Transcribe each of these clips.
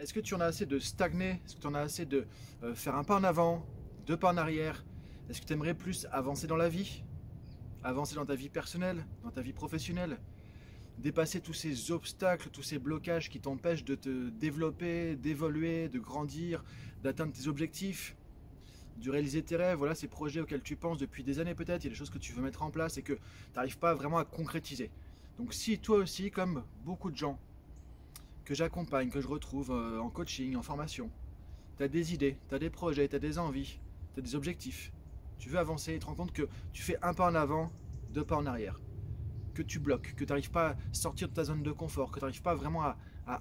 Est-ce que tu en as assez de stagner? Est-ce que tu en as assez de euh, faire un pas en avant, deux pas en arrière? Est-ce que tu aimerais plus avancer dans la vie? Avancer dans ta vie personnelle, dans ta vie professionnelle? Dépasser tous ces obstacles, tous ces blocages qui t'empêchent de te développer, d'évoluer, de grandir, d'atteindre tes objectifs de réaliser tes rêves, voilà ces projets auxquels tu penses depuis des années peut-être, il y a des choses que tu veux mettre en place et que tu n'arrives pas vraiment à concrétiser. Donc si toi aussi, comme beaucoup de gens que j'accompagne, que je retrouve euh, en coaching, en formation, tu as des idées, tu as des projets, tu as des envies, tu as des objectifs, tu veux avancer et te rends compte que tu fais un pas en avant, deux pas en arrière, que tu bloques, que tu n'arrives pas à sortir de ta zone de confort, que tu n'arrives pas vraiment à,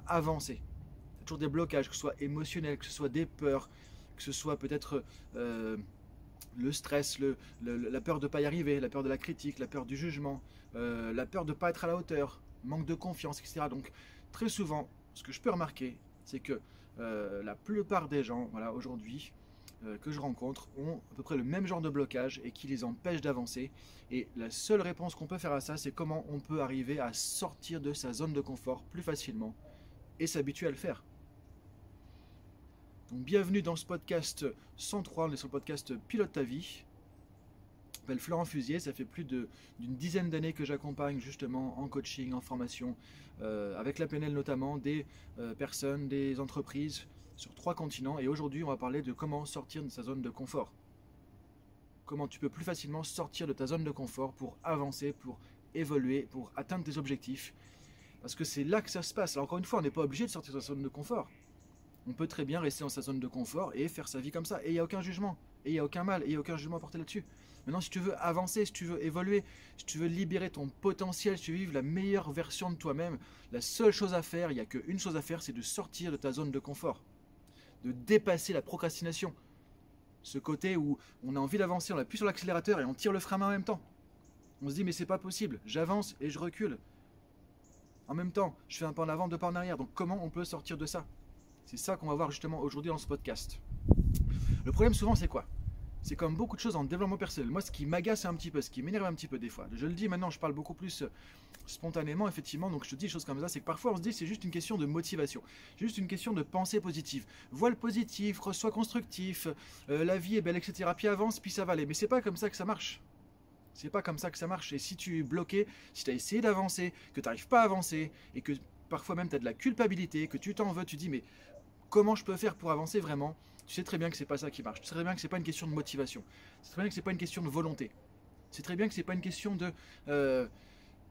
avancer. Tu as toujours des blocages, que ce soit émotionnel, que ce soit des peurs, que ce soit peut-être euh, le stress, la peur de ne pas y arriver, la peur de la critique, la peur du jugement, euh, la peur de ne pas être à la hauteur, manque de confiance, etc. Donc très souvent, ce que je peux remarquer, c'est que euh, la plupart des gens, aujourd'hui, que je rencontre ont à peu près le même genre de blocage et qui les empêche d'avancer. Et la seule réponse qu'on peut faire à ça, c'est comment on peut arriver à sortir de sa zone de confort plus facilement et s'habituer à le faire. Donc bienvenue dans ce podcast 103, on est sur le podcast Pilote ta vie. M'appelle Florent Fusier, ça fait plus d'une dizaine d'années que j'accompagne justement en coaching, en formation, euh, avec la PNL notamment, des euh, personnes, des entreprises sur trois continents. Et aujourd'hui, on va parler de comment sortir de sa zone de confort. Comment tu peux plus facilement sortir de ta zone de confort pour avancer, pour évoluer, pour atteindre tes objectifs. Parce que c'est là que ça se passe. Alors encore une fois, on n'est pas obligé de sortir de sa zone de confort. On peut très bien rester dans sa zone de confort et faire sa vie comme ça. Et il n'y a aucun jugement. Et il n'y a aucun mal. Et il n'y a aucun jugement à porter là-dessus. Maintenant, si tu veux avancer, si tu veux évoluer, si tu veux libérer ton potentiel, si tu veux vivre la meilleure version de toi-même, la seule chose à faire, il n'y a qu'une chose à faire, c'est de sortir de ta zone de confort. De dépasser la procrastination. Ce côté où on a envie d'avancer, on appuie sur l'accélérateur et on tire le frein en même temps. On se dit mais c'est pas possible, j'avance et je recule. En même temps, je fais un pas en avant, deux pas en arrière. Donc comment on peut sortir de ça? C'est ça qu'on va voir justement aujourd'hui dans ce podcast. Le problème souvent c'est quoi? C'est comme beaucoup de choses en développement personnel. Moi ce qui m'agace un petit peu, ce qui m'énerve un petit peu des fois, je le dis maintenant, je parle beaucoup plus euh, spontanément effectivement, donc je te dis des choses comme ça, c'est que parfois on se dit c'est juste une question de motivation, juste une question de pensée positive. Vois le positif, sois constructif, euh, la vie est belle, etc. Puis avance, puis ça va aller. Mais c'est pas comme ça que ça marche. C'est pas comme ça que ça marche. Et si tu es bloqué, si tu as essayé d'avancer, que tu n'arrives pas à avancer, et que parfois même tu as de la culpabilité, que tu t'en veux, tu dis mais comment je peux faire pour avancer vraiment? Tu sais très bien que c'est pas ça qui marche. Tu sais très bien que c'est pas une question de motivation. Sais très bien que c'est pas une question de volonté. C'est très bien que c'est pas une question de euh,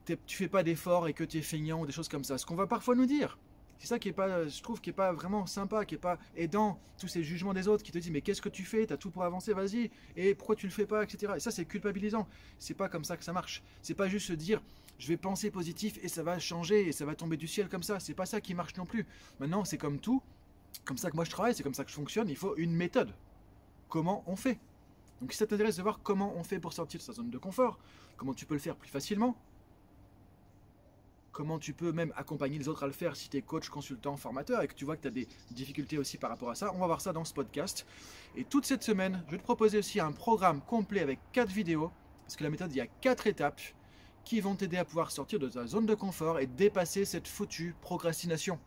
tu fais pas d'efforts et que tu es feignant ou des choses comme ça. Ce qu'on va parfois nous dire. C'est ça qui est pas, je trouve, qui est pas vraiment sympa, qui est pas aidant. Tous ces jugements des autres qui te disent mais qu'est-ce que tu fais? T'as tout pour avancer, vas-y. Et pourquoi tu le fais pas, etc. Et ça c'est culpabilisant. C'est pas comme ça que ça marche. C'est pas juste se dire je vais penser positif et ça va changer et ça va tomber du ciel comme ça. C'est pas ça qui marche non plus. Maintenant c'est comme tout comme ça que moi je travaille, c'est comme ça que je fonctionne, il faut une méthode. Comment on fait? Donc si ça t'intéresse de voir comment on fait pour sortir de sa zone de confort, comment tu peux le faire plus facilement, comment tu peux même accompagner les autres à le faire si tu es coach, consultant, formateur et que tu vois que tu as des difficultés aussi par rapport à ça, on va voir ça dans ce podcast. Et toute cette semaine, je vais te proposer aussi un programme complet avec 4 vidéos, parce que la méthode, il y a 4 étapes qui vont t'aider à pouvoir sortir de ta zone de confort et dépasser cette foutue procrastination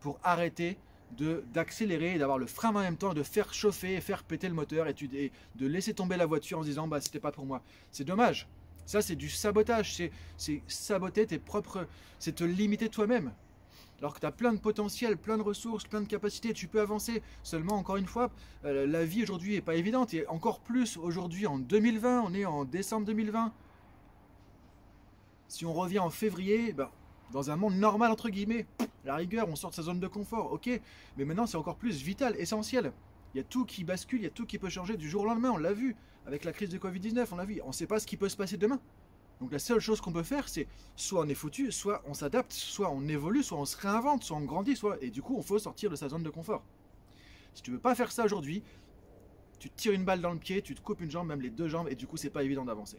pour arrêter d'accélérer d'avoir le frein en même temps, de faire chauffer et faire péter le moteur et, de laisser tomber la voiture en se disant bah c'était pas pour moi. C'est dommage. Ça c'est du sabotage, c'est saboter tes propres, c'est te limiter toi-même. Alors que tu as plein de potentiel, plein de ressources, plein de capacités, tu peux avancer. Seulement, encore une fois, euh, la vie aujourd'hui n'est pas évidente. Et encore plus aujourd'hui en 2020, on est en décembre 2020. Si on revient en février, ben, dans un monde normal, entre guillemets, la rigueur, on sort de sa zone de confort, ok, mais maintenant c'est encore plus vital, essentiel. Il y a tout qui bascule, il y a tout qui peut changer du jour au lendemain, on l'a vu. Avec la crise de Covid-19, on l'a vu. On ne sait pas ce qui peut se passer demain. Donc la seule chose qu'on peut faire, c'est soit on est foutu, soit on s'adapte, soit on évolue, soit on se réinvente, soit on grandit, soit... Et du coup, on faut sortir de sa zone de confort. Si tu veux pas faire ça aujourd'hui, tu te tires une balle dans le pied, tu te coupes une jambe, même les deux jambes, et du coup, c'est pas évident d'avancer.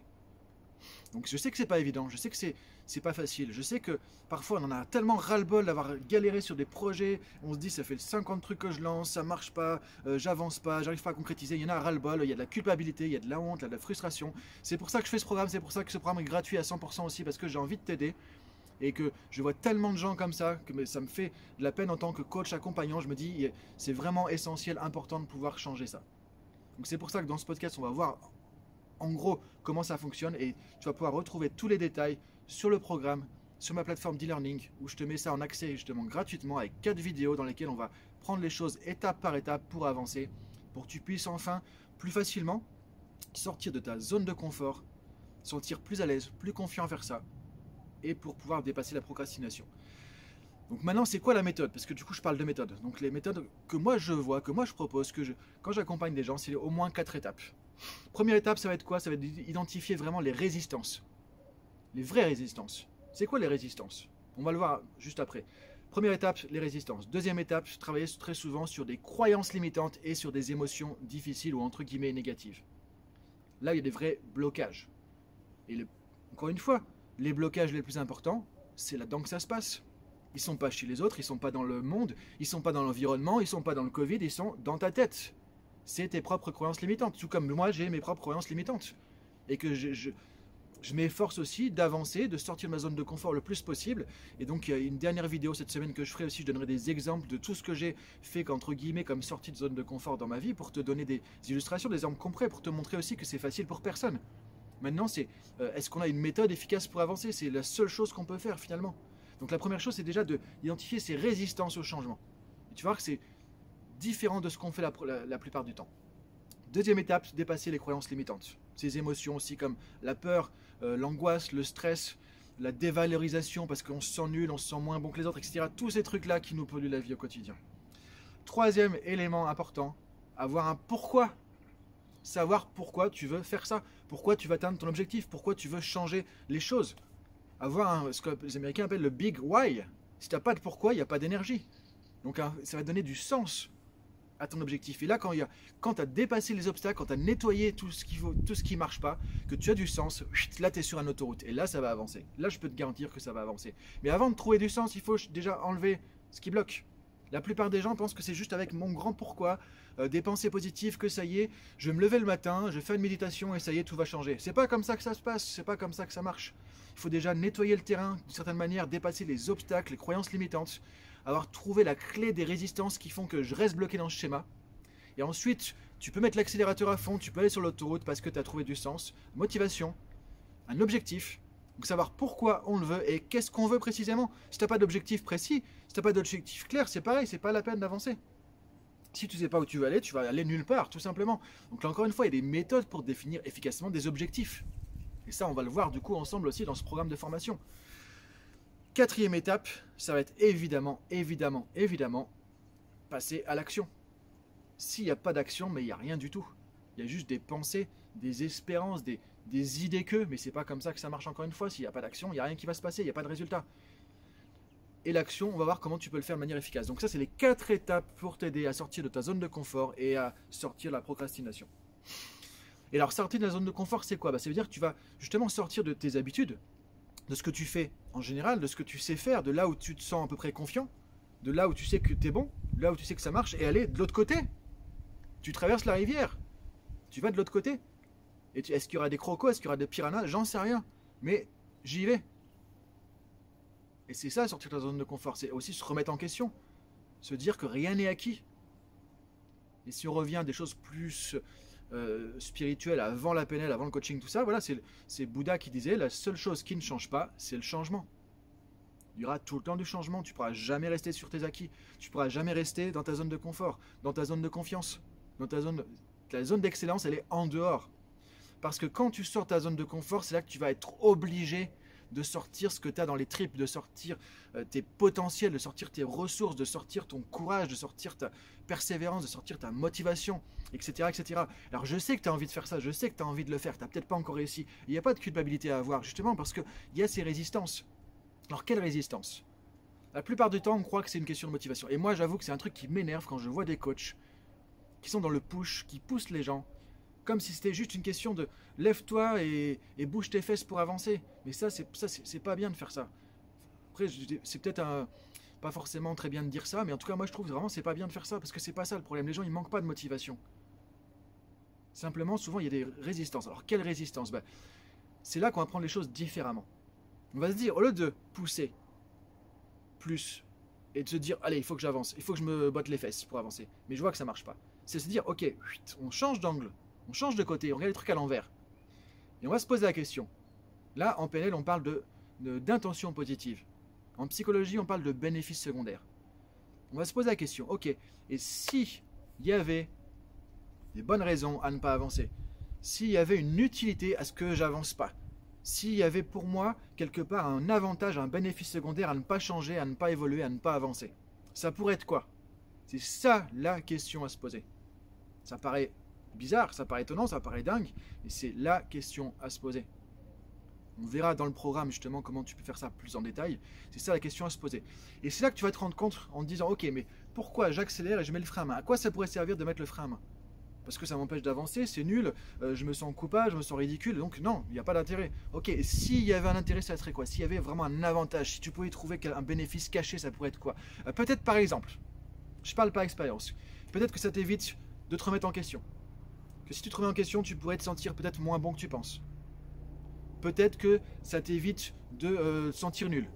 Donc je sais que c'est pas évident, je sais que c'est c'est pas facile. Je sais que parfois on en a tellement ras-le-bol d'avoir galéré sur des projets, on se dit ça fait 50 trucs que je lance, ça marche pas, euh, j'avance pas, j'arrive pas à concrétiser, il y en a ras-le-bol, il y a de la culpabilité, il y a de la honte, il y a de la frustration. C'est pour ça que je fais ce programme, c'est pour ça que ce programme est gratuit à 100% aussi parce que j'ai envie de t'aider et que je vois tellement de gens comme ça que ça me fait de la peine en tant que coach accompagnant. Je me dis, c'est vraiment essentiel, important de pouvoir changer ça. Donc c'est pour ça que dans ce podcast, on va voir en gros comment ça fonctionne et tu vas pouvoir retrouver tous les détails sur le programme, sur ma plateforme d'e-learning où je te mets ça en accès justement gratuitement avec quatre vidéos dans lesquelles on va prendre les choses étape par étape pour avancer, pour que tu puisses enfin plus facilement sortir de ta zone de confort, sentir plus à l'aise, plus confiant faire ça et pour pouvoir dépasser la procrastination. Donc maintenant, c'est quoi la méthode? Parce que du coup, je parle de méthode. Donc les méthodes que moi je vois, que moi je propose, que quand j'accompagne des gens, c'est au moins quatre étapes. Première étape, ça va être quoi? Ça va être d'identifier vraiment les résistances. Les vraies résistances. C'est quoi les résistances? On va le voir juste après. Première étape, les résistances. Deuxième étape, travailler très souvent sur des croyances limitantes et sur des émotions difficiles ou entre guillemets négatives. Là, il y a des vrais blocages. Et encore une fois, les blocages les plus importants, c'est là-dedans que ça se passe. Ils sont pas chez les autres, ils sont pas dans le monde, ils sont pas dans l'environnement, ils sont pas dans le Covid, ils sont dans ta tête. C'est tes propres croyances limitantes. Tout comme moi, j'ai mes propres croyances limitantes. Et que je, je m'efforce aussi d'avancer, de sortir de ma zone de confort le plus possible. Et donc, il y a une dernière vidéo cette semaine que je ferai aussi. Je donnerai des exemples de tout ce que j'ai fait, qu'entre guillemets, comme sortie de zone de confort dans ma vie, pour te donner des illustrations, des exemples concrets, pour te montrer aussi que c'est facile pour personne. Maintenant, c'est euh, est-ce qu'on a une méthode efficace pour avancer? C'est la seule chose qu'on peut faire finalement. Donc, la première chose, c'est déjà d'identifier ses résistances au changement. Et tu voir que c'est différent de ce qu'on fait la plupart du temps. Deuxième étape, dépasser les croyances limitantes. Ces émotions aussi comme la peur, euh, l'angoisse, le stress, la dévalorisation parce qu'on se sent nul, on se sent moins bon que les autres, etc. Tous ces trucs-là qui nous polluent la vie au quotidien. Troisième élément important, avoir un pourquoi. Savoir pourquoi tu veux faire ça, pourquoi tu veux atteindre ton objectif, pourquoi tu veux changer les choses. Avoir ce que les Américains appellent le big why. Si tu n'as pas de pourquoi, il n'y a pas d'énergie. Donc ça va donner du sens à ton objectif. Et là, quand, quand tu as dépassé les obstacles, quand tu as nettoyé tout ce qui tout ce qui marche pas, que tu as du sens, là tu es sur une autoroute. Et là, ça va avancer. Là, je peux te garantir que ça va avancer. Mais avant de trouver du sens, il faut déjà enlever ce qui bloque. La plupart des gens pensent que c'est juste avec mon grand pourquoi, euh, des pensées positives, que ça y est, je vais me lever le matin, je fais une méditation et ça y est, tout va changer. C'est pas comme ça que ça se passe, c'est pas comme ça que ça marche. Il faut déjà nettoyer le terrain, d'une certaine manière, dépasser les obstacles, les croyances limitantes, avoir trouvé la clé des résistances qui font que je reste bloqué dans ce schéma. Et ensuite, tu peux mettre l'accélérateur à fond, tu peux aller sur l'autoroute parce que tu as trouvé du sens, motivation, un objectif, donc savoir pourquoi on le veut et qu'est-ce qu'on veut précisément. Si tu n'as pas d'objectif précis, si tu n'as pas d'objectif clair, c'est pareil, c'est pas la peine d'avancer. Si tu sais pas où tu veux aller, tu vas aller nulle part, tout simplement. Donc là encore une fois, il y a des méthodes pour définir efficacement des objectifs. Et ça, on va le voir du coup ensemble aussi dans ce programme de formation. Quatrième étape, ça va être évidemment, évidemment, évidemment, passer à l'action. S'il n'y a pas d'action, mais il n'y a rien du tout. Il y a juste des pensées, des espérances, des, idées que, mais c'est pas comme ça que ça marche encore une fois. S'il n'y a pas d'action, il n'y a rien qui va se passer, il n'y a pas de résultat. Et l'action, on va voir comment tu peux le faire de manière efficace. Donc ça, c'est les quatre étapes pour t'aider à sortir de ta zone de confort et à sortir de la procrastination. Et alors, sortir de la zone de confort, c'est quoi? Bah, Ça veut dire que tu vas justement sortir de tes habitudes, de ce que tu fais en général, de ce que tu sais faire, de là où tu te sens à peu près confiant, de là où tu sais que tu es bon, là où tu sais que ça marche, et aller de l'autre côté. Tu traverses la rivière, tu vas de l'autre côté. Et est-ce qu'il y aura des crocos, est-ce qu'il y aura des piranhas? J'en sais rien. Mais j'y vais. Et c'est ça, sortir de la zone de confort. C'est aussi se remettre en question. Se dire que rien n'est acquis. Et si on revient à des choses plus euh, spirituel avant la PNL, avant le coaching, tout ça, voilà, c'est Bouddha qui disait la seule chose qui ne change pas, c'est le changement. Il y aura tout le temps du changement. Tu pourras jamais rester sur tes acquis. Tu pourras jamais rester dans ta zone de confort, dans ta zone de confiance, dans ta zone. La zone d'excellence, elle est en dehors. Parce que quand tu sors ta zone de confort, c'est là que tu vas être obligé de sortir ce que tu as dans les tripes, de sortir euh, tes potentiels, de sortir tes ressources, de sortir ton courage, de sortir ta persévérance, de sortir ta motivation, etc. etc. Alors je sais que tu as envie de faire ça, je sais que tu as envie de le faire, tu n'as peut-être pas encore réussi. Il n'y a pas de culpabilité à avoir, justement parce qu'il y a ces résistances. Alors quelle résistance La plupart du temps, on croit que c'est une question de motivation. Et moi, j'avoue que c'est un truc qui m'énerve quand je vois des coachs qui sont dans le push, qui poussent les gens, comme si c'était juste une question de lève-toi et, bouge tes fesses pour avancer. Mais ça, c'est ça, c'est pas bien de faire ça. Après, c'est peut-être pas forcément très bien de dire ça, mais en tout cas, moi, je trouve vraiment c'est pas bien de faire ça parce que c'est pas ça le problème. Les gens, ils manquent pas de motivation. Simplement, souvent, il y a des résistances. Alors, quelle résistance? Ben, C'est là qu'on va prendre les choses différemment. On va se dire, au lieu de pousser plus et de se dire, allez, il faut que j'avance, il faut que je me botte les fesses pour avancer, mais je vois que ça marche pas. C'est se dire, ok, on change d'angle, on change de côté, on regarde les trucs à l'envers. Et on va se poser la question. Là, en PNL, on parle de d'intention positive. En psychologie, on parle de bénéfices secondaires. On va se poser la question, ok, et si il y avait des bonnes raisons à ne pas avancer, s'il y avait une utilité à ce que j'avance pas, s'il y avait pour moi quelque part un avantage, un bénéfice secondaire à ne pas changer, à ne pas évoluer, à ne pas avancer, ça pourrait être quoi? C'est ça la question à se poser. Ça paraît bizarre, ça paraît étonnant, ça paraît dingue, mais c'est la question à se poser. On verra dans le programme justement comment tu peux faire ça plus en détail. C'est ça la question à se poser. Et c'est là que tu vas te rendre compte en te disant, ok, mais pourquoi j'accélère et je mets le frein à main? À quoi ça pourrait servir de mettre le frein à main? Parce que ça m'empêche d'avancer, c'est nul, euh, je me sens coupable, je me sens ridicule, donc non, il n'y a pas d'intérêt. Ok, s'il y avait un intérêt, ça serait quoi? S'il y avait vraiment un avantage, si tu pouvais trouver un bénéfice caché, ça pourrait être quoi? Euh, Peut-être par exemple, je parle par expérience, peut-être que ça t'évite de te remettre en question. Que si tu te remets en question, tu pourrais te sentir peut-être moins bon que tu penses Peut-être que ça t'évite de euh, sentir nul.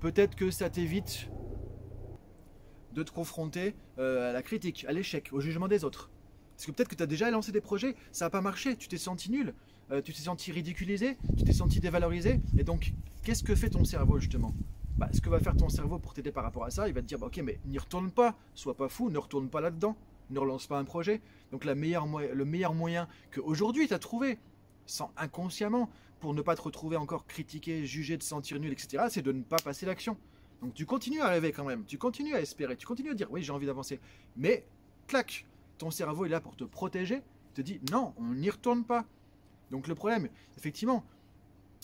Peut-être que ça t'évite de te confronter euh, à la critique, à l'échec, au jugement des autres. Parce que peut-être que tu as déjà lancé des projets, ça n'a pas marché, tu t'es senti nul, euh, tu t'es senti ridiculisé, tu t'es senti dévalorisé. Et donc, qu'est-ce que fait ton cerveau justement? Bah, Ce que va faire ton cerveau pour t'aider par rapport à ça, il va te dire bah, Ok, mais n'y retourne pas, sois pas fou, ne retourne pas là-dedans, ne relance pas un projet. Donc, le meilleur moyen qu'aujourd'hui tu as trouvé, sans inconsciemment, pour ne pas te retrouver encore critiqué, jugé, de sentir nul, etc., c'est de ne pas passer l'action. Donc tu continues à rêver quand même, tu continues à espérer, tu continues à dire oui j'ai envie d'avancer. Mais, clac, ton cerveau est là pour te protéger, te dit non, on n'y retourne pas. Donc le problème, effectivement,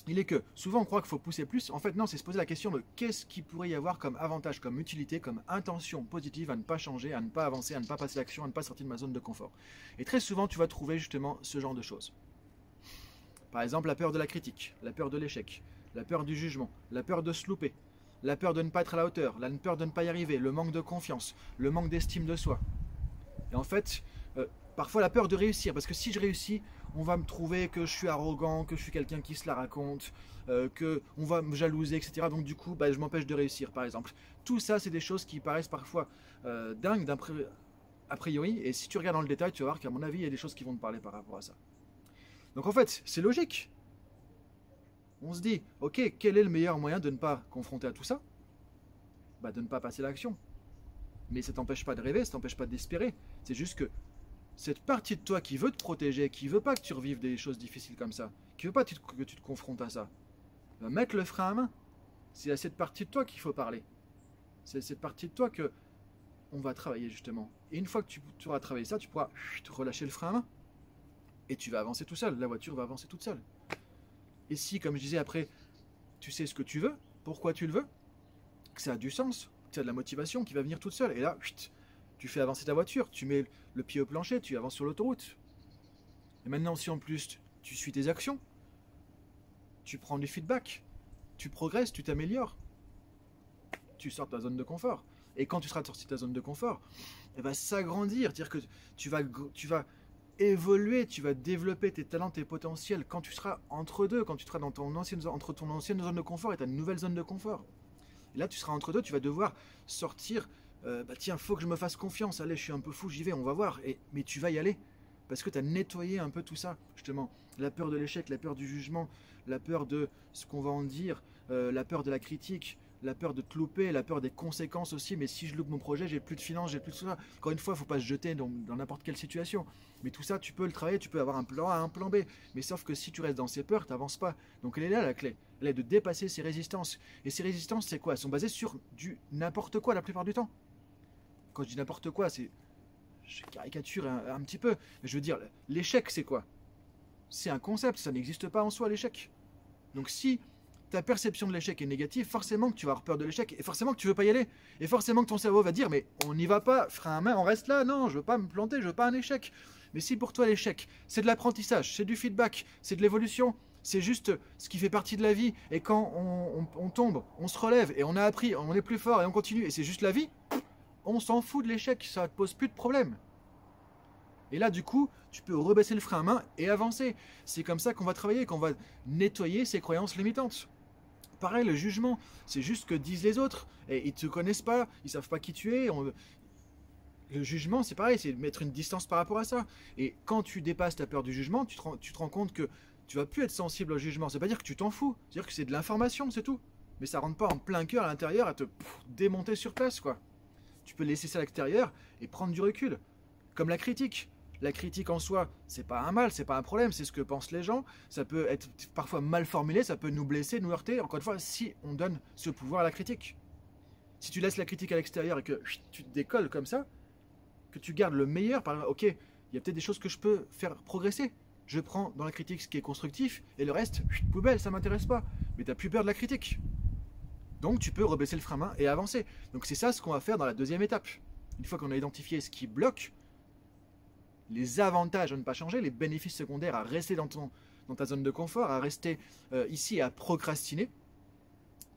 il est que souvent on croit qu'il faut pousser plus. En fait, non, c'est se poser la question de qu'est-ce qu'il pourrait y avoir comme avantage, comme utilité, comme intention positive à ne pas changer, à ne pas avancer, à ne pas passer l'action, à ne pas sortir de ma zone de confort. Et très souvent, tu vas trouver justement ce genre de choses. Par exemple, la peur de la critique, la peur de l'échec, la peur du jugement, la peur de se louper, la peur de ne pas être à la hauteur, la peur de ne pas y arriver, le manque de confiance, le manque d'estime de soi. Et en fait, euh, parfois la peur de réussir, parce que si je réussis, on va me trouver que je suis arrogant, que je suis quelqu'un qui se la raconte, euh, que on va me jalouser, etc. Donc du coup, bah, je m'empêche de réussir, par exemple. Tout ça, c'est des choses qui paraissent parfois euh, dingues a priori, et si tu regardes dans le détail, tu vas voir qu'à mon avis, il y a des choses qui vont te parler par rapport à ça. Donc en fait, c'est logique. On se dit, ok, quel est le meilleur moyen de ne pas confronter à tout ça? Bah, De ne pas passer l'action. Mais ça t'empêche pas de rêver, ça t'empêche pas d'espérer. C'est juste que cette partie de toi qui veut te protéger, qui veut pas que tu revives des choses difficiles comme ça, qui veut pas que tu te confrontes à ça, va mettre le frein à main. C'est à cette partie de toi qu'il faut parler. C'est cette partie de toi que on va travailler justement. Et une fois que tu auras travaillé ça, tu pourras te relâcher le frein à main et tu vas avancer tout seul. La voiture va avancer toute seule. Et si, comme je disais après, tu sais ce que tu veux, pourquoi tu le veux, que ça a du sens, que tu as de la motivation qui va venir toute seule, et là, tu fais avancer ta voiture, tu mets le pied au plancher, tu avances sur l'autoroute. Et maintenant, si en plus tu suis tes actions, tu prends du feedback, tu progresses, tu t'améliores, tu sors de ta zone de confort. Et quand tu seras sorti de ta zone de confort, elle va s'agrandir, dire que tu vas, tu vas évoluer, tu vas développer tes talents, tes potentiels quand tu seras entre deux, quand tu seras dans ton ancienne, entre ton ancienne zone de confort et ta nouvelle zone de confort. Et là, tu seras entre deux, tu vas devoir sortir. Euh, bah tiens, faut que je me fasse confiance. Allez, je suis un peu fou, j'y vais, on va voir. Mais tu vas y aller. Parce que tu as nettoyé un peu tout ça, justement. La peur de l'échec, la peur du jugement, la peur de ce qu'on va en dire, euh, la peur de la critique, la peur de te louper, la peur des conséquences aussi. Mais si je loupe mon projet, j'ai plus de finances, j'ai plus de tout ça. Encore une fois, il faut pas se jeter dans n'importe quelle situation. Mais tout ça, tu peux le travailler, tu peux avoir un plan A, un plan B. Mais sauf que si tu restes dans ces peurs, tu n'avances pas. Donc elle est là la clé. Elle est de dépasser ces résistances. Et ces résistances, c'est quoi? Elles sont basées sur du n'importe quoi la plupart du temps. Quand je dis n'importe quoi, c'est. Je caricature un, un petit peu. Mais je veux dire, l'échec, c'est quoi? C'est un concept, ça n'existe pas en soi, l'échec. Donc si ta perception de l'échec est négative, forcément que tu vas avoir peur de l'échec et forcément que tu veux pas y aller. Et forcément que ton cerveau va dire mais on n'y va pas, frein à main, on reste là, non, je veux pas me planter, je veux pas un échec. Mais si pour toi l'échec, c'est de l'apprentissage, c'est du feedback, c'est de l'évolution, c'est juste ce qui fait partie de la vie et quand on, tombe, on se relève et on a appris, on est plus fort et on continue et c'est juste la vie, on s'en fout de l'échec, ça te pose plus de problème. Et là, du coup, tu peux rebaisser le frein à main et avancer. C'est comme ça qu'on va travailler, qu'on va nettoyer ces croyances limitantes. Pareil, le jugement, c'est juste ce que disent les autres. Et ils te connaissent pas, ils savent pas qui tu es. Le jugement, c'est pareil, c'est mettre une distance par rapport à ça. Et quand tu dépasses ta peur du jugement, tu te rends, compte que tu vas plus être sensible au jugement. Veut pas dire que tu t'en fous, c'est dire que c'est de l'information, c'est tout. Mais ça rentre pas en plein cœur à l'intérieur à te démonter sur place, quoi. Tu peux laisser ça à l'extérieur et prendre du recul. Comme la critique. La critique en soi, c'est pas un mal, c'est pas un problème, c'est ce que pensent les gens. Ça peut être parfois mal formulé, ça peut nous blesser, nous heurter. Encore une fois, si on donne ce pouvoir à la critique. Si tu laisses la critique à l'extérieur et que tu te décolles comme ça, que tu gardes le meilleur, par exemple, ok, il y a peut-être des choses que je peux faire progresser. Je prends dans la critique ce qui est constructif et le reste, poubelle, ça m'intéresse pas. Mais tu n'as plus peur de la critique. Donc tu peux rebaisser le frein main et avancer. Donc c'est ça ce qu'on va faire dans la deuxième étape. Une fois qu'on a identifié ce qui bloque, les avantages à ne pas changer, les bénéfices secondaires à rester dans, ton, dans ta zone de confort, à rester euh, ici à procrastiner,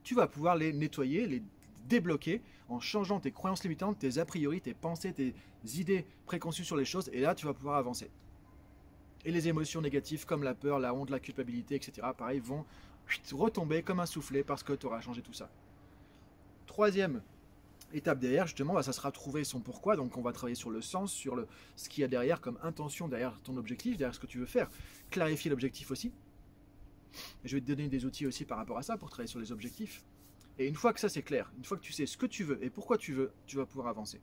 tu vas pouvoir les nettoyer, les débloquer en changeant tes croyances limitantes, tes a priori, tes pensées, tes idées préconçues sur les choses, et là tu vas pouvoir avancer. Et les émotions négatives comme la peur, la honte, la culpabilité, etc., pareil, vont retomber comme un soufflet parce que tu auras changé tout ça. Troisième étape derrière, justement, bah, ça sera trouver son pourquoi. Donc, on va travailler sur le sens, sur ce qu'il y a derrière comme intention, derrière ton objectif, derrière ce que tu veux faire. Clarifier l'objectif aussi. je vais te donner des outils aussi par rapport à ça pour travailler sur les objectifs. Et une fois que ça c'est clair, une fois que tu sais ce que tu veux et pourquoi tu veux, tu vas pouvoir avancer.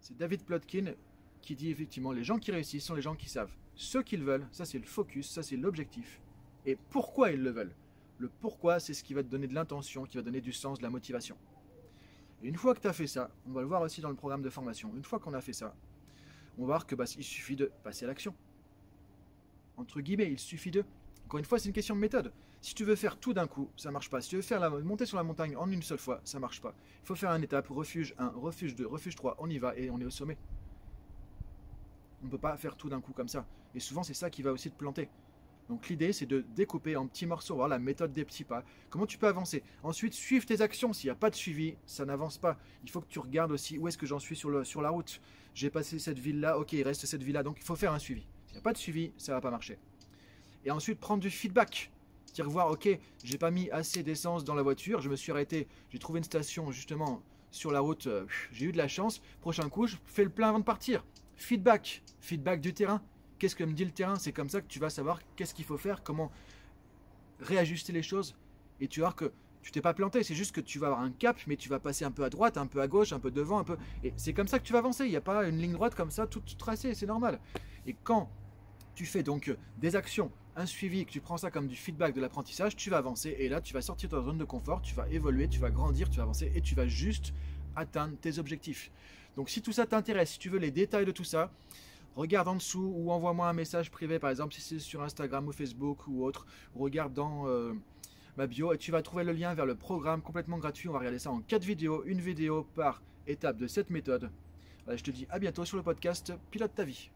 C'est David Plotkin qui dit effectivement les gens qui réussissent sont les gens qui savent ce qu'ils veulent, ça c'est le focus, ça c'est l'objectif, et pourquoi ils le veulent. Le pourquoi, c'est ce qui va te donner de l'intention, qui va donner du sens, de la motivation. Et une fois que tu as fait ça, on va le voir aussi dans le programme de formation, une fois qu'on a fait ça, on va voir que bah, il suffit de passer à l'action. Entre guillemets, il suffit de. Encore une fois, c'est une question de méthode. Si tu veux faire tout d'un coup, ça marche pas. Si tu veux faire la monter sur la montagne en une seule fois, ça marche pas. Il faut faire un étape, refuge 1, refuge 2, refuge 3, on y va et on est au sommet. On ne peut pas faire tout d'un coup comme ça. Et souvent, c'est ça qui va aussi te planter. Donc l'idée, c'est de découper en petits morceaux, voir la méthode des petits pas. Comment tu peux avancer? Ensuite, suivre tes actions. S'il n'y a pas de suivi, ça n'avance pas. Il faut que tu regardes aussi où est-ce que j'en suis sur, le, sur la route. J'ai passé cette ville-là, ok, il reste cette ville-là. Donc il faut faire un suivi. S'il n'y a pas de suivi, ça ne va pas marcher. Et ensuite, prendre du feedback. Dire voir, ok, j'ai pas mis assez d'essence dans la voiture, je me suis arrêté, j'ai trouvé une station justement sur la route, j'ai eu de la chance. Prochain coup, je fais le plein avant de partir. Feedback, feedback du terrain. Qu'est-ce que me dit le terrain C'est comme ça que tu vas savoir qu'est-ce qu'il faut faire, comment réajuster les choses. Et tu vas voir que tu t'es pas planté, c'est juste que tu vas avoir un cap, mais tu vas passer un peu à droite, un peu à gauche, un peu devant, un peu. Et c'est comme ça que tu vas avancer. Il n'y a pas une ligne droite comme ça, toute tracée, c'est normal. Et quand tu fais donc des actions, un suivi, que tu prends ça comme du feedback de l'apprentissage, tu vas avancer. Et là, tu vas sortir de ta zone de confort, tu vas évoluer, tu vas grandir, tu vas avancer et tu vas juste atteindre tes objectifs. Donc si tout ça t'intéresse, si tu veux les détails de tout ça, regarde en dessous ou envoie-moi un message privé, par exemple si c'est sur Instagram ou Facebook ou autre, regarde dans euh, ma bio et tu vas trouver le lien vers le programme complètement gratuit. On va regarder ça en 4 vidéos, une vidéo par étape de cette méthode. je te dis à bientôt sur le podcast Pilote ta vie.